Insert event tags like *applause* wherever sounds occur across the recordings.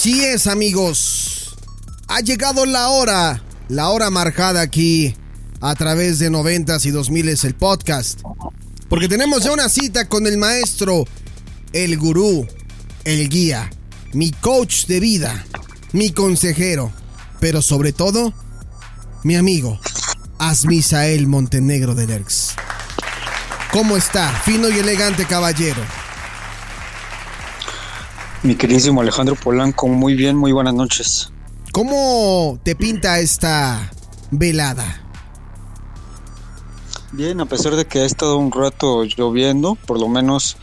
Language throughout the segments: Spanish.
Así es, amigos. Ha llegado la hora, la hora marcada aquí a través de noventas y dos miles el podcast. Porque tenemos ya una cita con el maestro, el gurú, el guía, mi coach de vida, mi consejero, pero sobre todo, mi amigo, Asmisael Montenegro de Lerx. ¿Cómo está? Fino y elegante caballero. Mi queridísimo Alejandro Polanco, muy bien, muy buenas noches. ¿Cómo te pinta esta velada? Bien, a pesar de que ha estado un rato lloviendo, por lo menos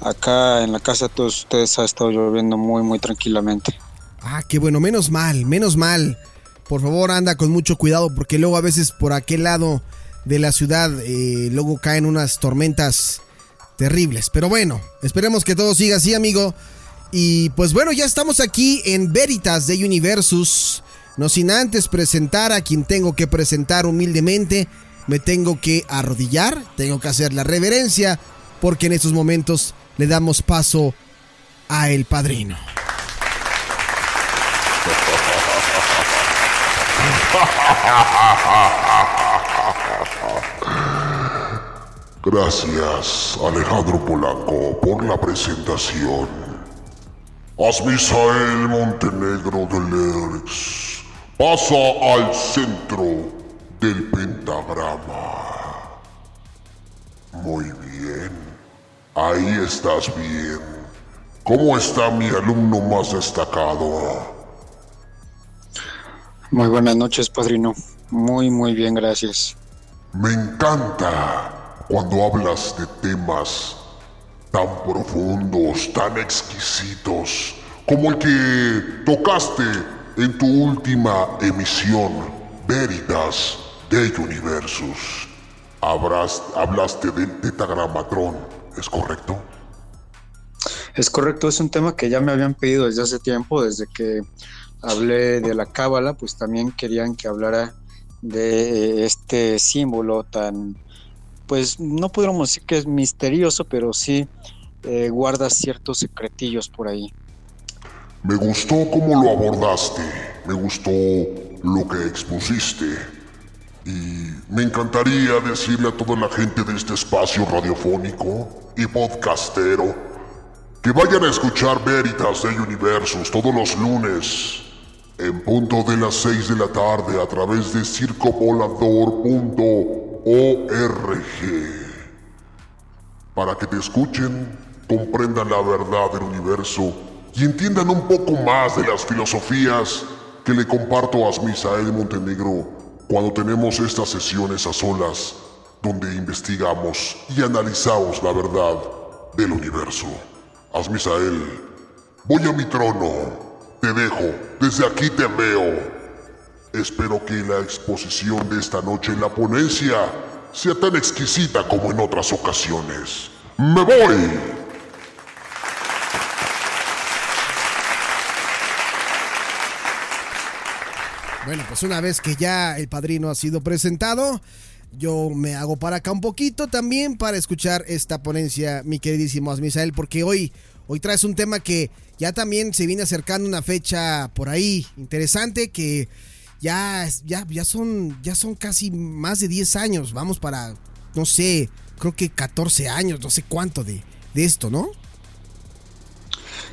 acá en la casa de todos ustedes ha estado lloviendo muy, muy tranquilamente. Ah, qué bueno, menos mal, menos mal. Por favor, anda con mucho cuidado porque luego a veces por aquel lado de la ciudad eh, luego caen unas tormentas terribles. Pero bueno, esperemos que todo siga así, amigo. Y pues bueno, ya estamos aquí en Veritas de Universus. No sin antes presentar a quien tengo que presentar humildemente. Me tengo que arrodillar, tengo que hacer la reverencia, porque en estos momentos le damos paso a el padrino. Gracias, Alejandro Polanco, por la presentación. Asmisael Montenegro de Lerx pasa al centro del pentagrama. Muy bien. Ahí estás bien. ¿Cómo está mi alumno más destacado? Muy buenas noches, padrino. Muy, muy bien, gracias. Me encanta cuando hablas de temas tan profundos, tan exquisitos, como el que tocaste en tu última emisión, Veritas de Universus. Habrás, hablaste del tetagramatrón, ¿es correcto? Es correcto, es un tema que ya me habían pedido desde hace tiempo, desde que hablé de la cábala, pues también querían que hablara de este símbolo tan, pues no podríamos decir que es misterioso, pero sí eh, guarda ciertos secretillos por ahí. Me gustó cómo lo abordaste, me gustó lo que expusiste y me encantaría decirle a toda la gente de este espacio radiofónico y podcastero que vayan a escuchar Veritas de Universos todos los lunes en punto de las 6 de la tarde a través de circovolador.org para que te escuchen, comprendan la verdad del universo y entiendan un poco más de las filosofías que le comparto a Misael Montenegro cuando tenemos estas sesiones a solas donde investigamos y analizamos la verdad del universo. Asmisael, voy a mi trono te dejo, desde aquí te veo. Espero que la exposición de esta noche en la ponencia sea tan exquisita como en otras ocasiones. ¡Me voy! Bueno, pues una vez que ya el padrino ha sido presentado, yo me hago para acá un poquito también para escuchar esta ponencia, mi queridísimo Asmisael, porque hoy, hoy traes un tema que ya también se viene acercando una fecha por ahí interesante que ya, ya, ya, son, ya son casi más de 10 años. Vamos para, no sé, creo que 14 años, no sé cuánto de, de esto, ¿no?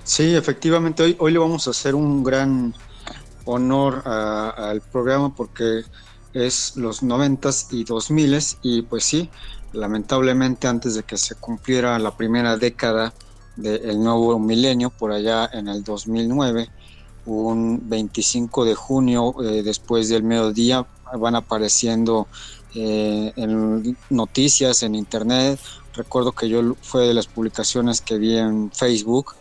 Sí, efectivamente, hoy, hoy le vamos a hacer un gran honor al programa porque es los noventas y dos miles y pues sí, lamentablemente antes de que se cumpliera la primera década del nuevo milenio, por allá en el 2009, un 25 de junio, eh, después del mediodía, van apareciendo eh, en noticias, en internet. Recuerdo que yo fue de las publicaciones que vi en Facebook,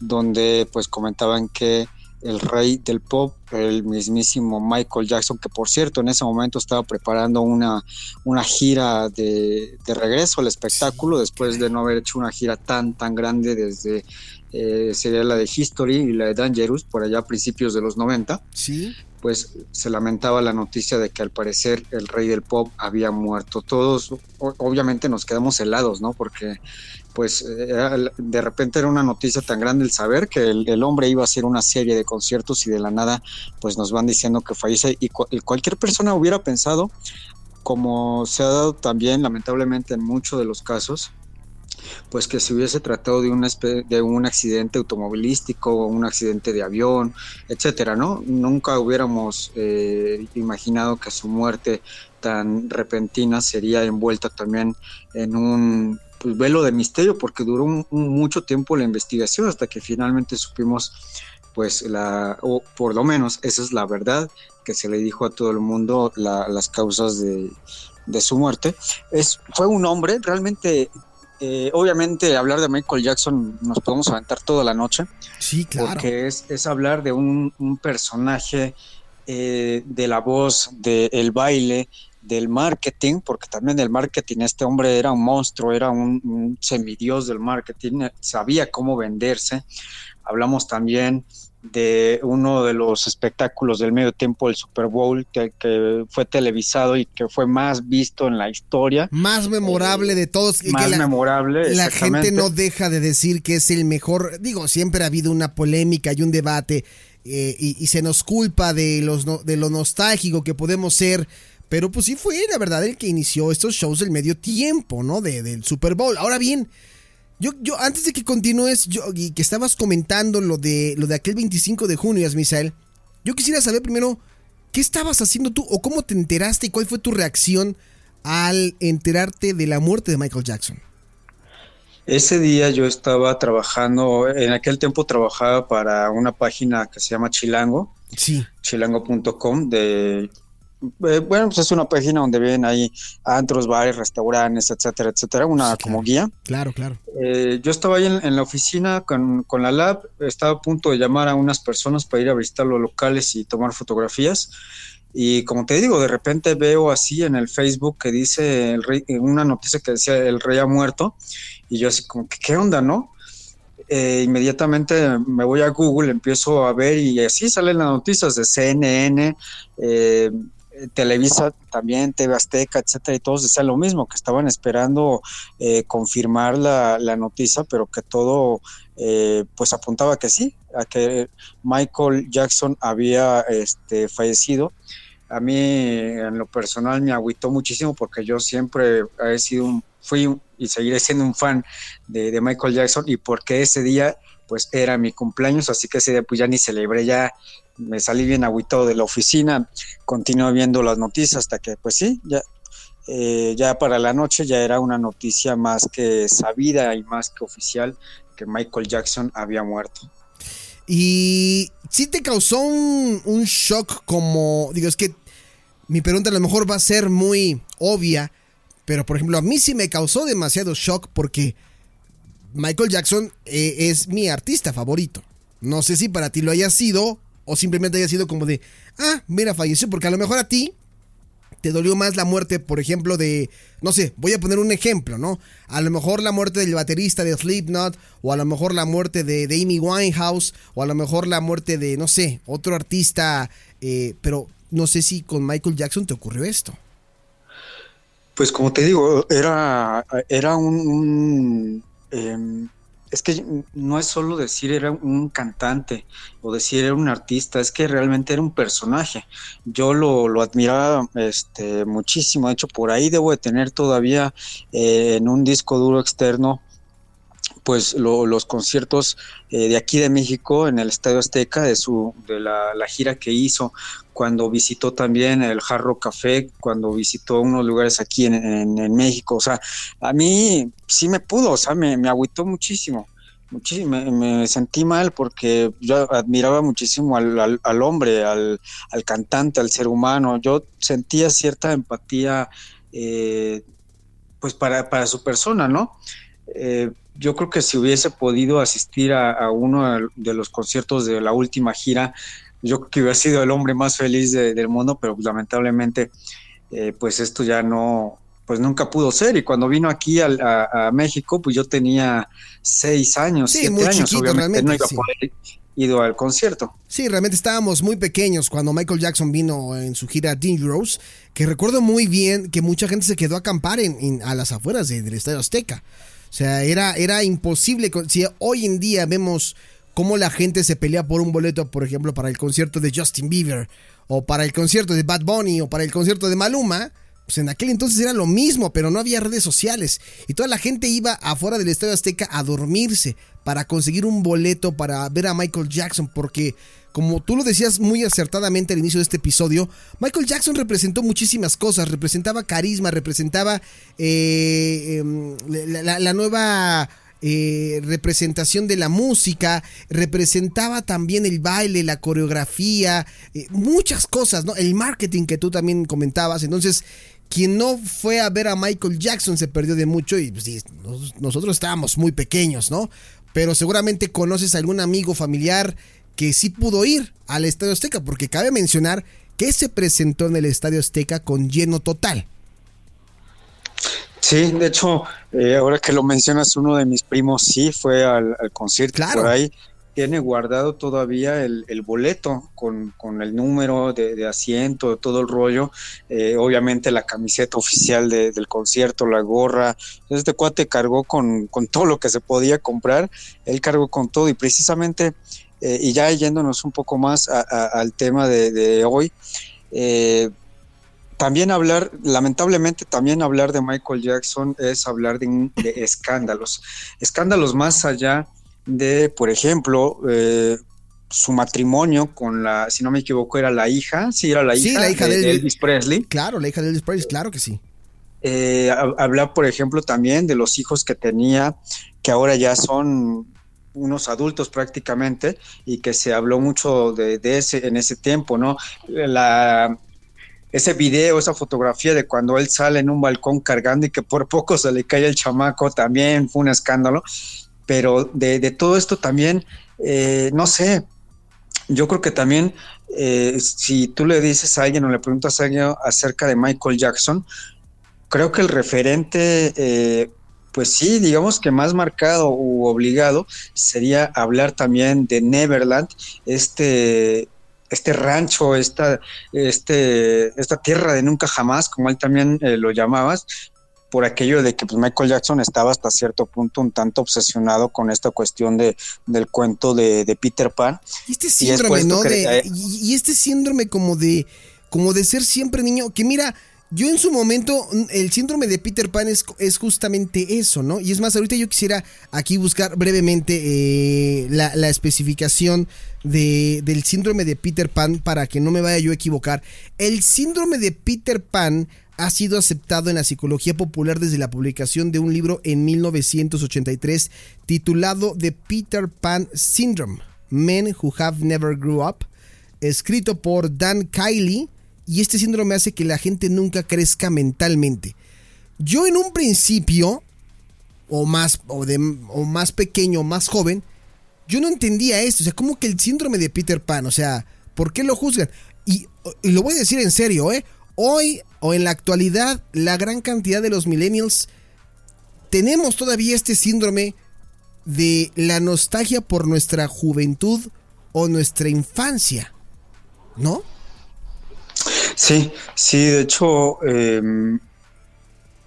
donde pues comentaban que el rey del pop, el mismísimo Michael Jackson, que por cierto en ese momento estaba preparando una, una gira de, regreso al espectáculo después de no haber hecho una gira tan, tan grande desde, eh, sería la de History y la de Dangerous, por allá a principios de los 90. Sí. Pues se lamentaba la noticia de que al parecer el rey del pop había muerto. Todos, obviamente, nos quedamos helados, ¿no? Porque pues eh, de repente era una noticia tan grande el saber que el, hombre iba a hacer una serie de conciertos y de la nada pues nos van diciendo que fallece y, cualquier persona hubiera pensado, como se ha dado también lamentablemente en muchos de los casos, pues que se hubiese tratado de un, de un accidente automovilístico o un accidente de avión, etcétera, ¿no? Nunca hubiéramos eh, imaginado que su muerte tan repentina sería envuelta también en un pues, velo de misterio porque duró mucho tiempo la investigación hasta que finalmente supimos pues la o por lo menos esa es la verdad que se le dijo a todo el mundo las causas de, de, su muerte es fue un hombre realmente eh, obviamente hablar de Michael Jackson nos podemos aventar toda la noche. Sí, claro. Porque es, es hablar de un, personaje eh, de la voz, del baile, del marketing, porque también el marketing, este hombre era un monstruo, era un, un semidios del marketing, sabía cómo venderse. Hablamos también de uno de los espectáculos del medio tiempo del Super Bowl que, fue televisado y que fue más visto en la historia. Más memorable de todos. Más la, memorable. La gente no deja de decir que es el mejor. Digo, siempre ha habido una polémica y un debate eh, y, se nos culpa de, los, de lo nostálgico que podemos ser. Pero pues sí fue la verdad el que inició estos shows del medio tiempo, ¿no? De, del Super Bowl. Ahora bien, yo, yo, antes de que continúes, yo, y que estabas comentando lo de, lo de aquel 25 de junio, Misael, yo quisiera saber primero, ¿qué estabas haciendo tú o cómo te enteraste y cuál fue tu reacción al enterarte de la muerte de Michael Jackson? Ese día yo estaba trabajando, en aquel tiempo trabajaba para una página que se llama Chilango, sí. chilango.com, de eh, bueno, pues es una página donde ven ahí antros, bares, restaurantes, etcétera, etcétera, una como guía. Claro, claro. Eh, yo estaba ahí en, la oficina con, la lab, estaba a punto de llamar a unas personas para ir a visitar los locales y tomar fotografías. Y como te digo, de repente veo así en el Facebook que dice el rey, una noticia que decía el rey ha muerto. Y yo así como, ¿qué onda, no? Eh, inmediatamente me voy a Google, empiezo a ver y así salen las noticias de CNN, eh, Televisa también, TV Azteca, etcétera, y todos decían lo mismo, que estaban esperando eh, confirmar la, noticia, pero que todo eh, pues apuntaba que sí, a que Michael Jackson había este, fallecido. A mí en lo personal me agüitó muchísimo porque yo siempre he sido un, fui y seguiré siendo un fan de, de Michael Jackson y porque ese día pues era mi cumpleaños, así que ese día pues ya ni celebré, ya me salí bien agüitado de la oficina, continué viendo las noticias hasta que, pues sí, ya, eh, ya para la noche ya era una noticia más que sabida y más que oficial que Michael Jackson había muerto. Y sí te causó un, shock como, digo, es que mi pregunta a lo mejor va a ser muy obvia, pero por ejemplo a mí sí me causó demasiado shock porque Michael Jackson eh, es mi artista favorito. No sé si para ti lo haya sido o simplemente haya sido como de, ah, mira, falleció, porque a lo mejor a ti te dolió más la muerte, por ejemplo, de, no sé, voy a poner un ejemplo, ¿no? A lo mejor la muerte del baterista de Slipknot, o a lo mejor la muerte de, Amy Winehouse, o a lo mejor la muerte de, no sé, otro artista, eh, pero no sé si con Michael Jackson te ocurrió esto. Pues como te digo, era, era un, em, es que no es solo decir era un cantante o decir era un artista, es que realmente era un personaje. Yo lo, admiraba este, muchísimo, de hecho por ahí debo de tener todavía eh, en un disco duro externo pues los conciertos eh, de aquí de México en el Estadio Azteca de su de la, gira que hizo cuando visitó también el Jarro Café cuando visitó unos lugares aquí en, México. O sea a mí sí me pudo o sea me, me agüitó muchísimo muchísimo me, sentí mal porque yo admiraba muchísimo al, al, hombre al, al, cantante al ser humano. Yo sentía cierta empatía eh, pues para, para su persona no eh, yo creo que si hubiese podido asistir a, uno de los conciertos de la última gira, yo creo que hubiera sido el hombre más feliz del mundo, pero lamentablemente, eh, pues esto ya no, pues nunca pudo ser. Y cuando vino aquí a, México, pues yo tenía seis años, siete años, obviamente no iba a poder ido al concierto. Sí, realmente estábamos muy pequeños cuando Michael Jackson vino en su gira Dangerous, que recuerdo muy bien que mucha gente se quedó a acampar en, a las afueras del Estadio Azteca. O sea, era, era imposible. Si hoy en día vemos cómo la gente se pelea por un boleto, por ejemplo, para el concierto de Justin Bieber, o para el concierto de Bad Bunny, o para el concierto de Maluma, pues en aquel entonces era lo mismo, pero no había redes sociales. Y toda la gente iba afuera del Estadio Azteca a dormirse para conseguir un boleto para ver a Michael Jackson, porque como tú lo decías muy acertadamente al inicio de este episodio, Michael Jackson representó muchísimas cosas, representaba carisma, representaba eh, em, la, nueva eh, representación de la música, representaba también el baile, la coreografía, eh, muchas cosas, ¿no? El marketing que tú también comentabas. Entonces, quien no fue a ver a Michael Jackson se perdió de mucho y pues, nosotros estábamos muy pequeños, ¿no? Pero seguramente conoces a algún amigo familiar que sí pudo ir al Estadio Azteca, porque cabe mencionar que se presentó en el Estadio Azteca con lleno total. Sí, de hecho, eh, ahora que lo mencionas, uno de mis primos sí fue al, concierto claro. por ahí. Tiene guardado todavía el, boleto con, el número de, asiento, todo el rollo. Eh, obviamente la camiseta oficial del concierto, la gorra. Este cuate cargó con, con todo lo que se podía comprar. Él cargó con todo y precisamente eh, y ya yéndonos un poco más al tema de, hoy, eh, también hablar, lamentablemente también hablar de Michael Jackson es hablar de, escándalos, escándalos más allá de, por ejemplo, eh, su matrimonio con la, si no me equivoco, era la hija, sí, era la hija, la hija de, Elvis Presley. Claro, la hija de Elvis Presley, claro que sí. hablar, por ejemplo, también de los hijos que tenía, que ahora ya son unos adultos prácticamente y que se habló mucho de, ese en ese tiempo, ¿no? La, ese video, esa fotografía de cuando él sale en un balcón cargando y que por poco se le cae el chamaco también fue un escándalo, pero de, todo esto también, eh, no sé, yo creo que también eh, si tú le dices a alguien o le preguntas a alguien acerca de Michael Jackson, creo que el referente eh, pues sí, digamos que más marcado u obligado sería hablar también de Neverland, este, este rancho, esta, este, esta tierra de nunca jamás, como él también eh, lo llamabas, por aquello de que pues, Michael Jackson estaba hasta cierto punto un tanto obsesionado con esta cuestión de, del cuento de, Peter Pan. Y este síndrome, ¿no? Y este síndrome como de, como de ser siempre niño, que mira, yo en su momento, el síndrome de Peter Pan es, justamente eso, ¿no? Y es más, ahorita yo quisiera aquí buscar brevemente eh, la, especificación de, del síndrome de Peter Pan para que no me vaya yo a equivocar. El síndrome de Peter Pan ha sido aceptado en la psicología popular desde la publicación de un libro en 1983 titulado The Peter Pan Syndrome, Men Who Have Never Grew Up, escrito por Dan Kiley y este síndrome hace que la gente nunca crezca mentalmente. Yo en un principio, o más, o o más pequeño, más joven, yo no entendía esto. O sea, como que el síndrome de Peter Pan, o sea, ¿por qué lo juzgan? Y, lo voy a decir en serio, ¿eh? Hoy o en la actualidad, la gran cantidad de los millennials tenemos todavía este síndrome de la nostalgia por nuestra juventud o nuestra infancia, ¿no? Sí, sí, de hecho, em,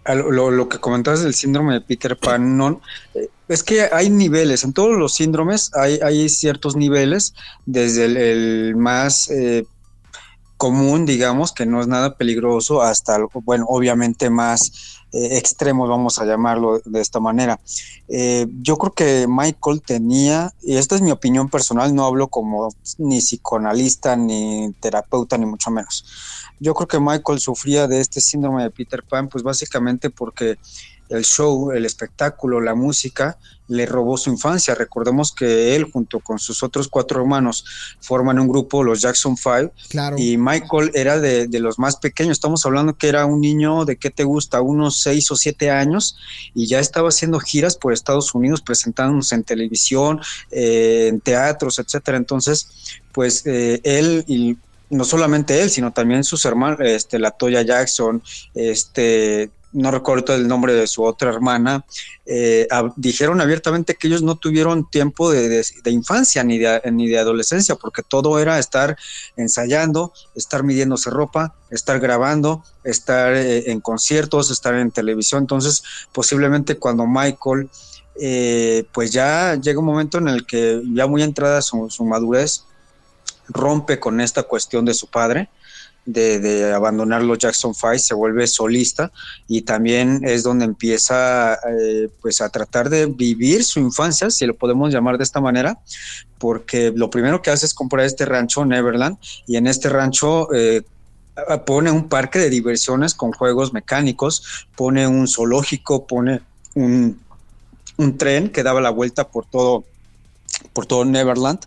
lo, que comentabas del síndrome de Peter Pan, no, eh, es que hay niveles, en todos los síndromes hay, hay ciertos niveles, desde el, más eh, común, digamos, que no es nada peligroso, hasta, bueno, obviamente más eh, extremos, vamos a llamarlo de esta manera. Eh, yo creo que Michael tenía, y esta es mi opinión personal, no hablo como ni psicoanalista, ni terapeuta, ni mucho menos. Yo creo que Michael sufría de este síndrome de Peter Pan, pues básicamente porque el show, el espectáculo, la música, le robó su infancia. Recordemos que él, junto con sus otros cuatro hermanos, forman un grupo, los Jackson Five. Claro. Y Michael era de, los más pequeños. Estamos hablando que era un niño de qué te gusta, unos seis o siete años, y ya estaba haciendo giras por Estados Unidos, presentándose en televisión, eh, en teatros, etcétera. Entonces, pues eh, él y no solamente él, sino también sus hermanos, este, la Toya Jackson, este, no recuerdo el nombre de su otra hermana, eh, dijeron abiertamente que ellos no tuvieron tiempo de, infancia ni de, ni de adolescencia, porque todo era estar ensayando, estar midiéndose ropa, estar grabando, estar eh, en conciertos, estar en televisión. Entonces, posiblemente cuando Michael, eh, pues ya llega un momento en el que ya muy entrada su, su madurez, rompe con esta cuestión de su padre de, abandonar los Jackson Five, se vuelve solista y también es donde empieza eh, pues a tratar de vivir su infancia, si lo podemos llamar de esta manera, porque lo primero que hace es comprar este rancho Neverland y en este rancho eh, pone un parque de diversiones con juegos mecánicos, pone un zoológico, pone un, un tren que daba la vuelta por todo, por todo Neverland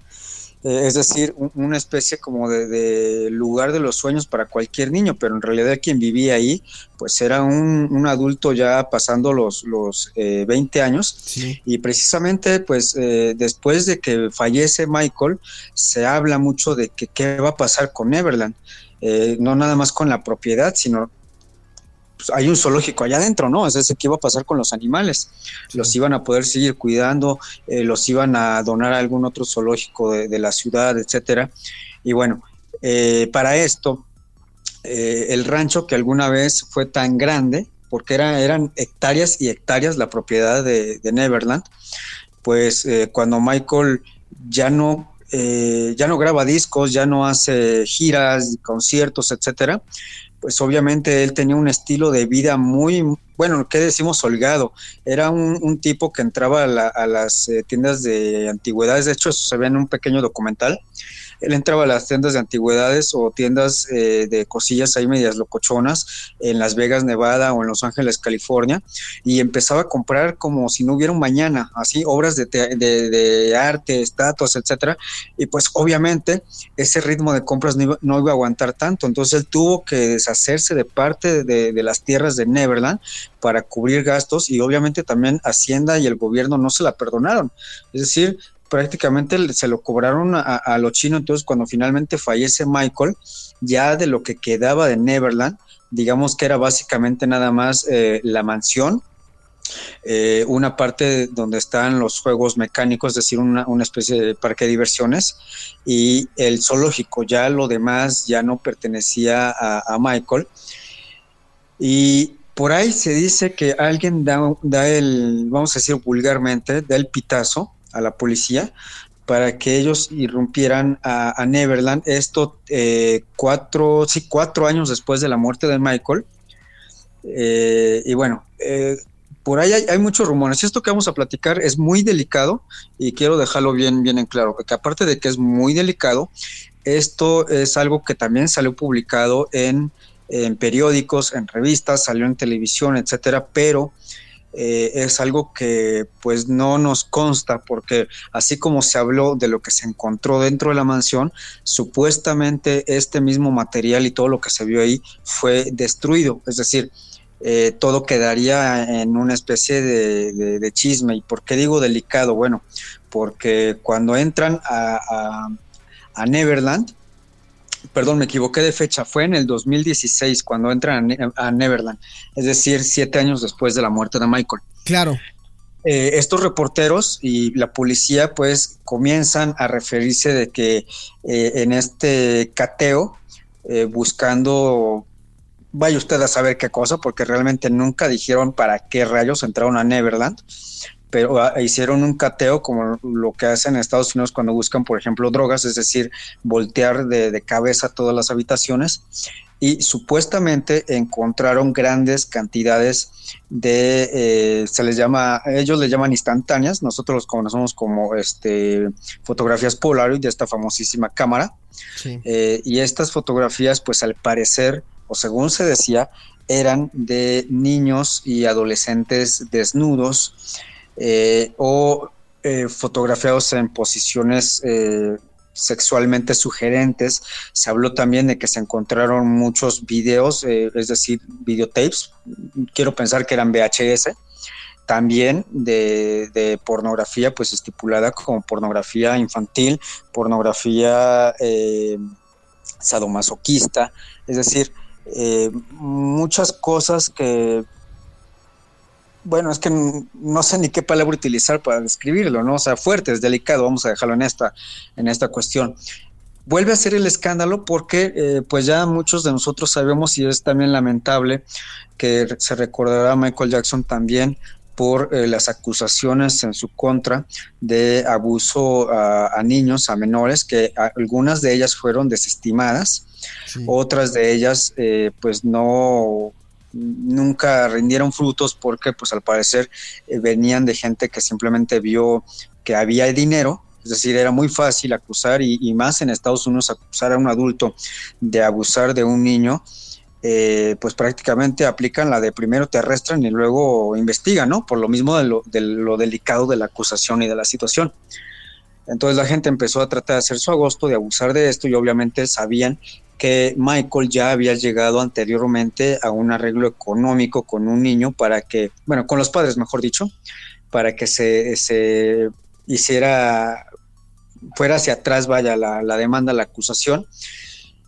eh, es decir, una especie como de, lugar de los sueños para cualquier niño, pero en realidad quien vivía ahí, pues era un, adulto ya pasando los, los 20 eh, años. Y precisamente, pues eh, después de que fallece Michael, se habla mucho de que qué va a pasar con Neverland. no nada más con la propiedad, sino pues, hay un zoológico allá adentro, ¿no? Es decir, ¿qué iba a pasar con los animales? Los iban a poder seguir cuidando, eh, los iban a donar a algún otro zoológico de, la ciudad, etcétera. Y bueno, eh, para esto, eh, el rancho que alguna vez fue tan grande, porque era, eran hectáreas y hectáreas la propiedad de, Neverland, pues cuando Michael ya no ya no graba discos, ya no hace giras, conciertos, etcétera, pues obviamente él tenía un estilo de vida muy, bueno, ¿qué decimos holgado? Era un, tipo que entraba a, las eh, tiendas de antigüedades, de hecho eso se ve en un pequeño documental, él entraba a las tiendas de antigüedades o tiendas eh, de cosillas ahí medias locochonas en Las Vegas, Nevada o en Los Ángeles, California, y empezaba a comprar como si no hubiera un mañana, así, obras de, de, arte, estatuas, etcétera, y pues obviamente ese ritmo de compras no iba, a aguantar tanto, entonces él tuvo que deshacerse de parte de, de las tierras de Neverland para cubrir gastos y obviamente también Hacienda y el gobierno no se la perdonaron. Es decir, prácticamente se lo cobraron a, los chinos. Entonces, cuando finalmente fallece Michael, ya de lo que quedaba de Neverland, digamos que era básicamente nada más eh, la mansión, eh, una parte donde están los juegos mecánicos, es decir, una, especie de parque de diversiones, y el zoológico. Ya lo demás ya no pertenecía a, Michael. Y por ahí se dice que alguien da, da, el, vamos a decir vulgarmente, da el pitazo a la policía para que ellos irrumpieran a, Neverland. Esto eh, cuatro, sí, cuatro años después de la muerte de Michael. Eh, y bueno, eh, por ahí hay, muchos rumores. Esto que vamos a platicar es muy delicado y quiero dejarlo bien, bien en claro, porque aparte de que es muy delicado, esto es algo que también salió publicado en, en periódicos, en revistas, salió en televisión, etcétera, pero eh, es algo que pues no nos consta porque así como se habló de lo que se encontró dentro de la mansión, supuestamente este mismo material y todo lo que se vio ahí fue destruido, es decir, eh, todo quedaría en una especie de, chisme. ¿Y por qué digo delicado? Bueno, porque cuando entran a Neverland, perdón, me equivoqué de fecha, fue en el 2016 cuando entran a, Neverland, es decir, siete años después de la muerte de Michael. Claro. Eh, estos reporteros y la policía pues comienzan a referirse de que eh, en este cateo, eh, buscando, vaya usted a saber qué cosa, porque realmente nunca dijeron para qué rayos entraron a Neverland, pero ah, hicieron un cateo como lo que hacen en Estados Unidos cuando buscan, por ejemplo, drogas, es decir, voltear de, cabeza todas las habitaciones. Y supuestamente encontraron grandes cantidades de, eh, se les llama, ellos le llaman instantáneas, nosotros los conocemos como este, fotografías Polaroid de esta famosísima cámara. Eh, y estas fotografías, pues al parecer, o según se decía, eran de niños y adolescentes desnudos eh, o eh, fotografiados en posiciones eh, sexualmente sugerentes. Se habló también de que se encontraron muchos videos, es decir, videotapes, quiero pensar que eran VHS, también de, pornografía, pues estipulada como pornografía infantil, pornografía sadomasoquista, es decir, muchas cosas que bueno, es que no sé ni qué palabra utilizar para describirlo, ¿no? O sea, fuerte, es delicado, vamos a dejarlo en esta, en esta cuestión. Vuelve a ser el escándalo porque eh, pues ya muchos de nosotros sabemos y es también lamentable que se recordará a Michael Jackson también por eh, las acusaciones en su contra de abuso a, niños, a menores, que algunas de ellas fueron desestimadas, otras de ellas eh, pues no nunca rindieron frutos porque pues al parecer eh, venían de gente que simplemente vio que había dinero es decir, era muy fácil acusar y, más en Estados Unidos acusar a un adulto de abusar de un niño, eh, pues prácticamente aplican la de primero te y luego investigan, ¿no? Por lo mismo de lo, de lo delicado de la acusación y de la situación. Entonces la gente empezó a tratar de hacer su agosto, de abusar de esto y obviamente sabían que Michael ya había llegado anteriormente a un arreglo económico con un niño para que, bueno, con los padres, mejor dicho, para que se, se hiciera, fuera hacia atrás, vaya, la, la demanda, la acusación.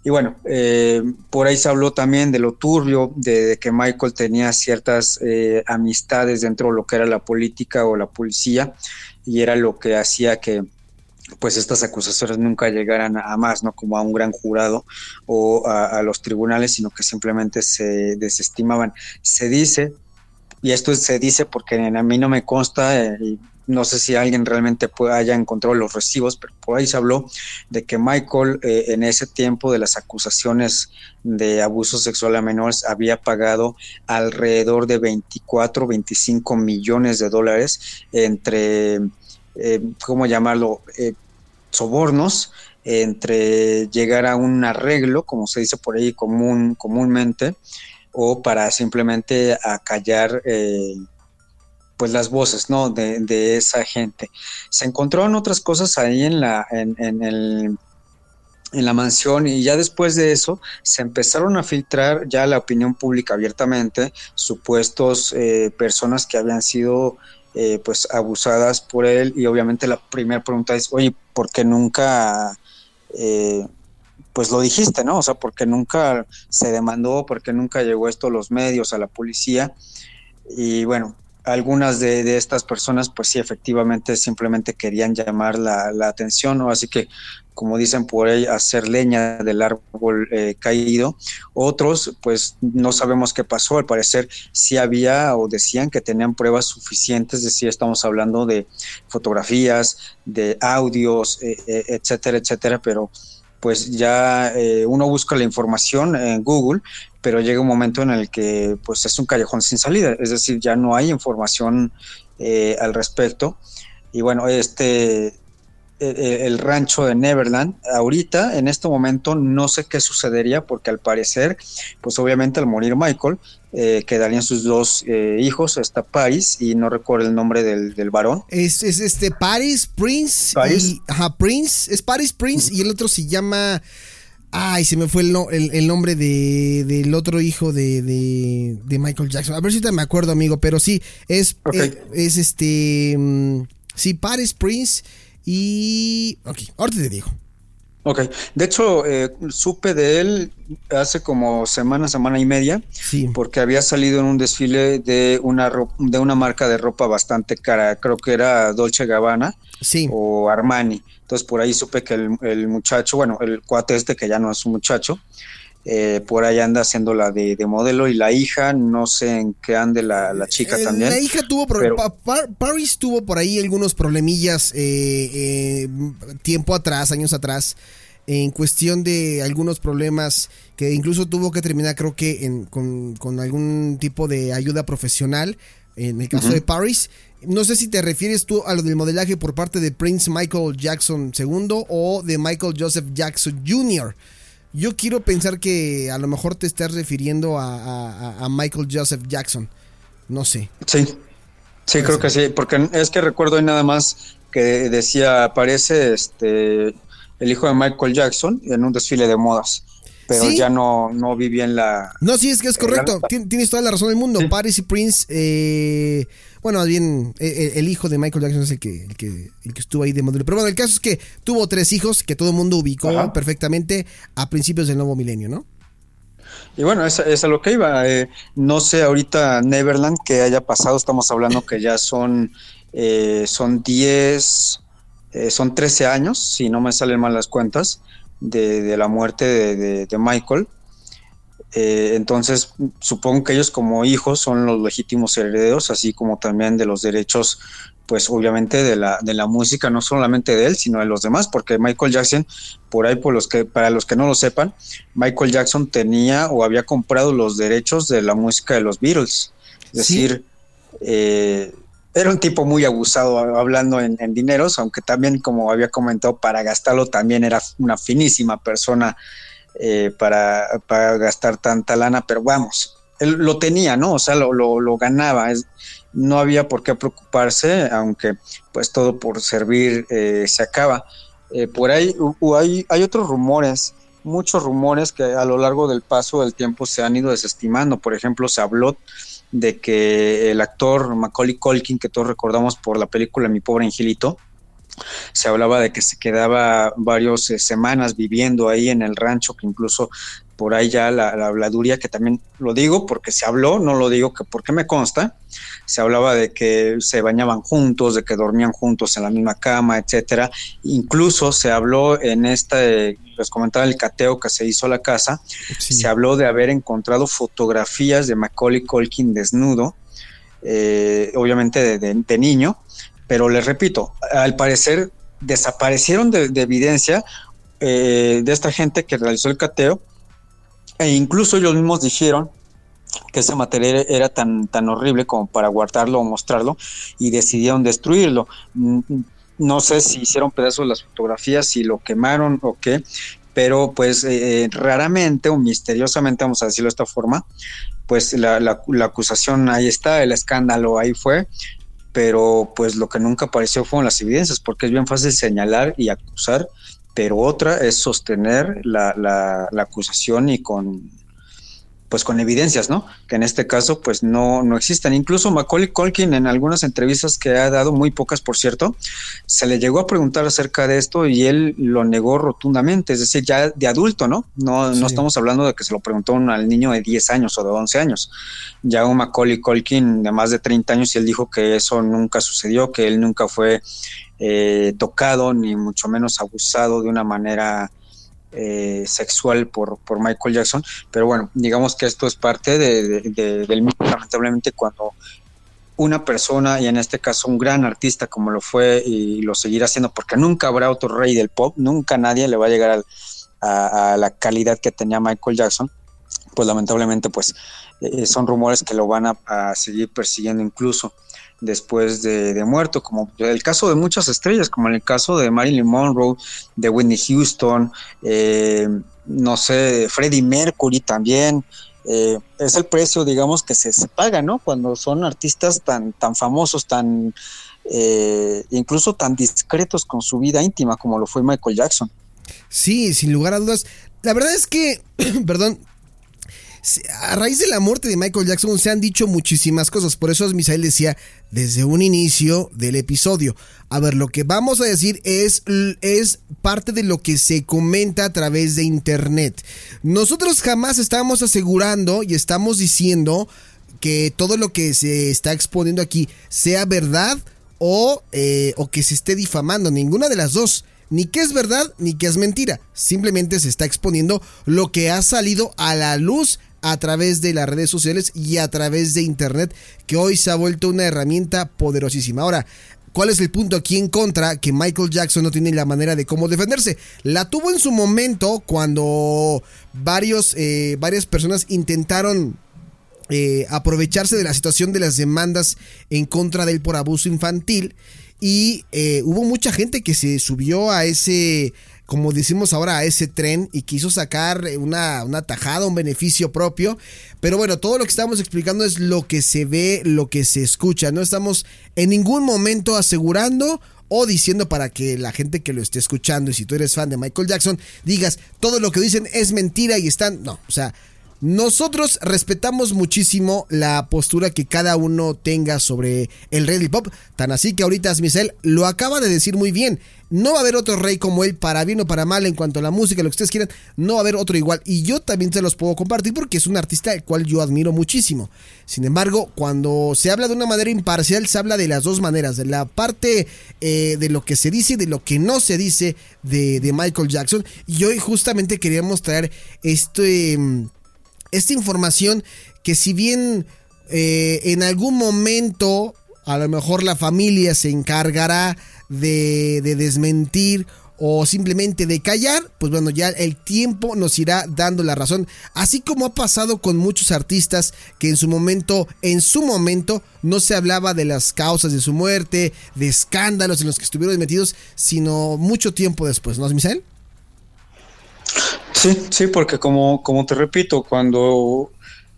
Y bueno, eh, por ahí se habló también de lo turbio, de, que Michael tenía ciertas eh, amistades dentro de lo que era la política o la policía, y era lo que hacía que pues estas acusaciones nunca llegaran a más, ¿no? Como a un gran jurado o a, los tribunales, sino que simplemente se desestimaban. Se dice, y esto se dice porque a mí no me consta, eh, y no sé si alguien realmente puede, haya encontrado los recibos, pero por ahí se habló de que Michael eh, en ese tiempo de las acusaciones de abuso sexual a menores había pagado alrededor de 24, 25 millones de dólares entre, eh, ¿cómo llamarlo? Eh, sobornos entre llegar a un arreglo, como se dice por ahí común, comúnmente, o para simplemente acallar eh, pues las voces, ¿no? De, esa gente. Se encontraron otras cosas ahí en la, en, el, en la mansión y ya después de eso se empezaron a filtrar ya la opinión pública abiertamente supuestos eh, personas que habían sido eh, pues abusadas por él. Y obviamente la primera pregunta es oye ¿por qué nunca eh, pues lo dijiste no o sea ¿por qué nunca se demandó ¿por qué nunca llegó esto a los medios a la policía y bueno algunas de, estas personas, pues sí, efectivamente simplemente querían llamar la, atención, o así que, como dicen por ahí, hacer leña del árbol eh, caído. Otros, pues no sabemos qué pasó, al parecer sí había o decían que tenían pruebas suficientes, es decir, estamos hablando de fotografías, de audios, eh, eh, etcétera, etcétera, pero pues ya uno busca la información en Google pero llega un momento en el que pues es un callejón sin salida, es decir, ya no hay información eh, al respecto. Y bueno, este, el, rancho de Neverland, ahorita, en este momento, no sé qué sucedería, porque al parecer, pues obviamente al morir Michael, eh, quedarían sus dos eh, hijos, está Paris, y no recuerdo el nombre del, varón. Es, este Paris, Prince, Paris. ajá, Prince, es Paris, Prince, y el otro se llama... Ay, se me fue el, nombre de, del otro hijo de, de, Michael Jackson. A ver si te me acuerdo, amigo, pero sí, es, eh, es, este. Mm, sí, Paris Prince y. Ok, ahorita te digo. Ok, de hecho, eh, supe de él hace como semana, semana y media, sí. porque había salido en un desfile de una, de una marca de ropa bastante cara, creo que era Dolce Gabbana sí. o Armani. Entonces por ahí supe que el, muchacho, bueno, el cuate este que ya no es un muchacho, eh, por ahí anda haciendo la de, modelo y la hija, no sé en qué ande la, chica eh, también. La hija tuvo, Paris tuvo por ahí algunos problemillas eh, tiempo atrás, años atrás, en cuestión de algunos problemas que incluso tuvo que terminar creo que con, algún tipo de ayuda profesional. En el caso de Paris, no sé si te refieres tú a lo del modelaje por parte de Prince Michael Jackson II o de Michael Joseph Jackson Jr. Yo quiero pensar que a lo mejor te estás refiriendo a, Michael Joseph Jackson. No sé. Sí, sí, creo que sí, porque es que recuerdo ahí nada más que decía, aparece este, el hijo de Michael Jackson en un desfile de modas pero ya no, no vi bien la... No, sí, es que es correcto. Tienes toda la razón del mundo. Paris y Prince, eh, bueno, bien, eh, eh, el hijo de Michael Jackson es el que, el que, el que estuvo ahí de modelo. Pero bueno, el caso es que tuvo tres hijos que todo el mundo ubicó perfectamente a principios del nuevo milenio, ¿no? Y bueno, es, es a lo que iba. Eh, no sé ahorita Neverland que haya pasado, estamos hablando que ya son, eh, son 10, eh, son 13 años, si no me salen mal las cuentas, de, la muerte de, Michael. Entonces, supongo que ellos como hijos son los legítimos herederos, así como también de los derechos pues obviamente de la, de la música, no solamente de él, sino de los demás, porque Michael Jackson, por ahí, por los que, para los que no lo sepan, Michael Jackson tenía o había comprado los derechos de la música de los Beatles. Es decir, eh, era un tipo muy abusado hablando en, dineros, aunque también, como había comentado, para gastarlo también era una finísima persona eh, para, gastar tanta lana, pero vamos, él lo tenía, ¿no? O sea, lo, ganaba. no había por qué preocuparse, aunque pues todo por servir eh, se acaba. Eh, por ahí hay, hay otros rumores, muchos rumores que a lo largo del paso del tiempo se han ido desestimando. Por ejemplo, se habló de que el actor Macaulay Culkin, que todos recordamos por la película Mi pobre angelito, se hablaba de que se quedaba varias eh, semanas viviendo ahí en el rancho, que incluso por ahí ya la, habladuría, que también lo digo porque se habló, no lo digo que porque me consta, se hablaba de que se bañaban juntos, de que dormían juntos en la misma cama, etcétera. Incluso se habló en este, les comentaba el cateo que se hizo a la casa, se habló de haber encontrado fotografías de Macaulay Culkin desnudo, eh, obviamente de, niño, pero les repito, al parecer desaparecieron de, evidencia eh, de esta gente que realizó el cateo e incluso ellos mismos dijeron que ese material era tan, tan horrible como para guardarlo o mostrarlo y decidieron destruirlo. Mm, no sé si hicieron pedazos las fotografías, si lo quemaron o qué, pero pues eh, eh, raramente o misteriosamente, vamos a decirlo de esta forma, pues la, la, acusación ahí está, el escándalo ahí fue, pero pues lo que nunca apareció fueron las evidencias, porque es bien fácil señalar y acusar pero otra es sostener la, la, acusación y con pues con evidencias, ¿no? Que en este caso pues no, no existen. Incluso Macaulay Culkin en algunas entrevistas que ha dado, muy pocas por cierto, se le llegó a preguntar acerca de esto y él lo negó rotundamente, es decir, ya de adulto, ¿no? No, no estamos hablando de que se lo preguntó al niño de 10 años o de 11 años. Ya un Macaulay Culkin de más de 30 años y él dijo que eso nunca sucedió, que él nunca fue eh, tocado ni mucho menos abusado de una manera eh, sexual por, por Michael Jackson, pero bueno, digamos que esto es parte de, del mismo, lamentablemente cuando una persona, y en este caso un gran artista como lo fue y lo seguirá siendo, porque nunca habrá otro rey del pop, nunca nadie le va a llegar a, la calidad que tenía Michael Jackson, pues lamentablemente pues eh, son rumores que lo van a seguir persiguiendo incluso después de, muerto, como el caso de muchas estrellas, como en el caso de Marilyn Monroe, de Whitney Houston, eh, no sé, Freddie Mercury también. Eh, es el precio, digamos, que se, paga, ¿no? Cuando son artistas tan, tan famosos, tan eh, incluso tan discretos con su vida íntima como lo fue Michael Jackson. Sí, sin lugar a dudas. La verdad es que, *clears throat* perdón, a raíz de la muerte de Michael Jackson se han dicho muchísimas cosas. Por eso Misael decía desde un inicio del episodio. A ver, lo que vamos a decir es, es parte de lo que se comenta a través de internet. Nosotros jamás estamos asegurando y estamos diciendo que todo lo que se está exponiendo aquí sea verdad o, eh, o que se esté difamando. Ninguna de las dos ni que es verdad ni que es mentira. Simplemente se está exponiendo lo que ha salido a la luz a través de las redes sociales y a través de Internet, que hoy se ha vuelto una herramienta poderosísima. Ahora, ¿Cuál es el punto aquí en contra? Que Michael Jackson no tiene la manera de cómo defenderse. La tuvo en su momento cuando varios, eh, varias personas intentaron eh, aprovecharse de la situación de las demandas en contra de él por abuso infantil. Y eh, hubo mucha gente que se subió a ese, como decimos ahora, a ese tren y quiso sacar una, una tajada, un beneficio propio. Pero bueno, todo lo que estamos explicando es lo que se ve, lo que se escucha. No estamos en ningún momento asegurando o diciendo para que la gente que lo esté escuchando y si tú eres fan de Michael Jackson digas todo lo que dicen es mentira y están... No, o sea, Nosotros respetamos muchísimo la postura que cada uno tenga sobre el rey pop, tan así que ahorita Asmisel lo acaba de decir muy bien. No va a haber otro rey como él, para bien o para mal, en cuanto a la música, lo que ustedes quieran, no va a haber otro igual. Y yo también se los puedo compartir porque es un artista al cual yo admiro muchísimo. Sin embargo, cuando se habla de una manera imparcial, se habla de las dos maneras, de la parte eh, de lo que se dice y de lo que no se dice de, de Michael Jackson. Y hoy justamente queríamos traer este esta información que si bien eh, en algún momento a lo mejor la familia se encargará de, de desmentir o simplemente de callar, pues bueno, ya el tiempo nos irá dando la razón, así como ha pasado con muchos artistas que en su momento, en su momento, no se hablaba de las causas de su muerte, de escándalos en los que estuvieron metidos, sino mucho tiempo después, ¿no, Misael? Sí, sí, porque como, como te repito, cuando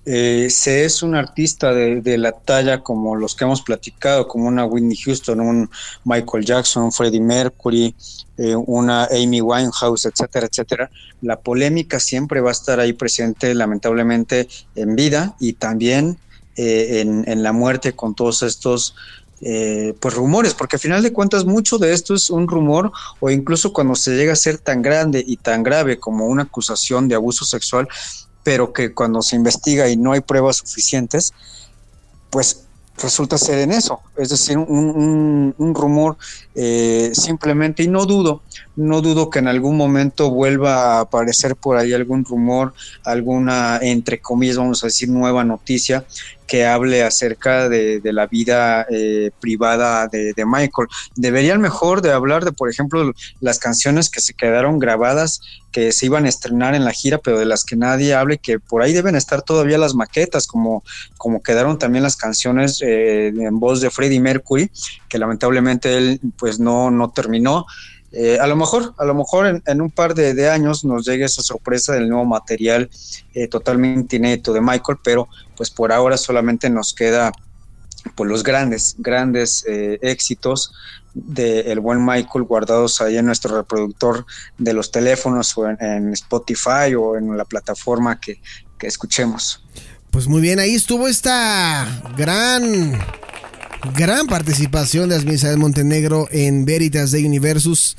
eh, se es un artista de, la talla como los que hemos platicado, como una Whitney Houston, un Michael Jackson, Freddie Mercury, eh, una Amy Winehouse, etcétera, etcétera, la polémica siempre va a estar ahí presente, lamentablemente, en vida y también eh, en, en, la muerte con todos estos eh, pues rumores, porque al final de cuentas mucho de esto es un rumor o incluso cuando se llega a ser tan grande y tan grave como una acusación de abuso sexual, pero que cuando se investiga y no hay pruebas suficientes, pues resulta ser en eso, es decir, un, rumor eh, simplemente, y no dudo, no dudo que en algún momento vuelva a aparecer por ahí algún rumor, alguna, entre comillas, vamos a decir, nueva noticia que hable acerca de, la vida eh, privada de, Michael. Deberían mejor de hablar de, por ejemplo, las canciones que se quedaron grabadas, que se iban a estrenar en la gira, pero de las que nadie hable, que por ahí deben estar todavía las maquetas, como, como quedaron también las canciones eh, en voz de Freddie Mercury, que lamentablemente él pues no, no terminó. Eh, a lo mejor, a lo mejor en, un par de, años nos llegue esa sorpresa del nuevo material eh, totalmente inédito de Michael, pero pues por ahora solamente nos queda pues los grandes, grandes eh, éxitos del buen Michael guardados ahí en nuestro reproductor de los teléfonos o en, Spotify o en la plataforma que, que escuchemos. Pues muy bien, ahí estuvo esta gran gran participación de de Montenegro en Veritas de Universus.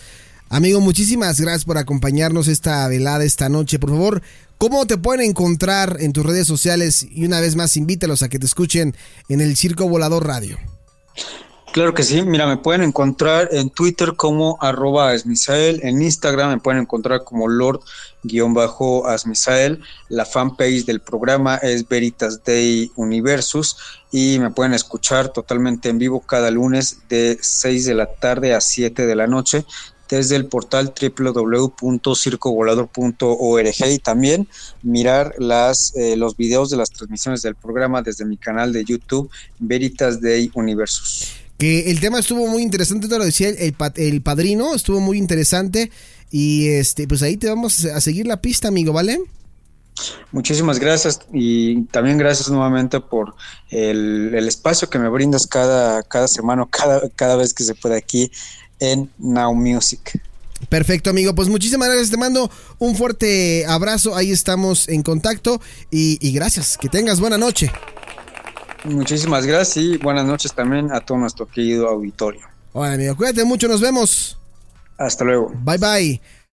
Amigo, muchísimas gracias por acompañarnos esta velada esta noche. Por favor, ¿cómo te pueden encontrar en tus redes sociales? Y una vez más, invítalos a que te escuchen en el Circo Volador Radio. Claro que sí, mira, me pueden encontrar en Twitter como arroba esmisael, en Instagram me pueden encontrar como lord-asmisael, la fanpage del programa es Veritas Day Universus y me pueden escuchar totalmente en vivo cada lunes de 6 de la tarde a 7 de la noche desde el portal www.circovolador.org y también mirar las, eh, los videos de las transmisiones del programa desde mi canal de YouTube Veritas Day Universus que el tema estuvo muy interesante, te lo decía el, el padrino, estuvo muy interesante y este pues ahí te vamos a seguir la pista, amigo, ¿vale? Muchísimas gracias y también gracias nuevamente por el, espacio que me brindas cada, cada semana, cada, cada vez que se puede aquí en Now Music. Perfecto, amigo. Pues muchísimas gracias. Te mando un fuerte abrazo. Ahí estamos en contacto y, y gracias. Que tengas buena noche. Muchísimas gracias y buenas noches también a todo nuestro querido auditorio. Hola, amigo. Cuídate mucho. Nos vemos. Hasta luego. Bye, bye.